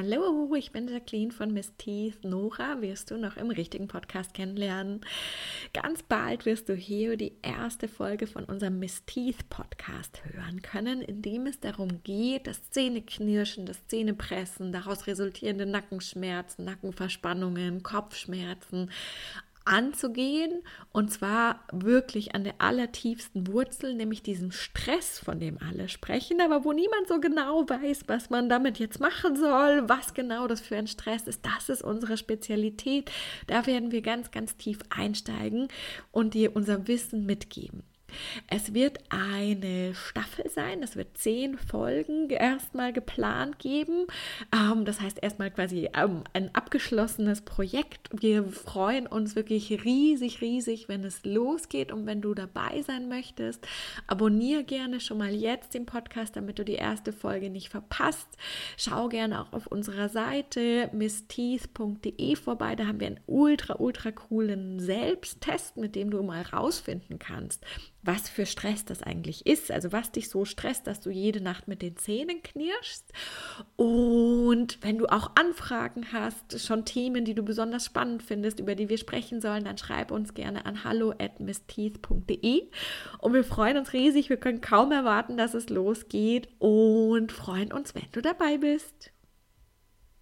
Hallo, ich bin Jacqueline von Miss Teeth. Nora wirst du noch im richtigen Podcast kennenlernen. Ganz bald wirst du hier die erste Folge von unserem Miss Teeth Podcast hören können, in dem es darum geht, das Zähneknirschen, das Zähnepressen, daraus resultierende Nackenschmerzen, Nackenverspannungen, Kopfschmerzen, anzugehen und zwar wirklich an der allertiefsten Wurzel, nämlich diesem Stress, von dem alle sprechen, aber wo niemand so genau weiß, was man damit jetzt machen soll, was genau das für ein Stress ist. Das ist unsere Spezialität. Da werden wir ganz, ganz tief einsteigen und dir unser Wissen mitgeben. Es wird eine Staffel sein, es wird zehn Folgen erstmal geplant geben. Ähm, das heißt erstmal quasi ähm, ein abgeschlossenes Projekt. Wir freuen uns wirklich riesig, riesig, wenn es losgeht und wenn du dabei sein möchtest. Abonniere gerne schon mal jetzt den Podcast, damit du die erste Folge nicht verpasst. Schau gerne auch auf unserer Seite missteeth.de vorbei. Da haben wir einen ultra, ultra coolen Selbsttest, mit dem du mal rausfinden kannst, was für Stress das eigentlich ist, also was dich so stresst, dass du jede Nacht mit den Zähnen knirschst. Und wenn du auch Anfragen hast, schon Themen, die du besonders spannend findest, über die wir sprechen sollen, dann schreib uns gerne an hallo. Und wir freuen uns riesig, wir können kaum erwarten, dass es losgeht und freuen uns, wenn du dabei bist.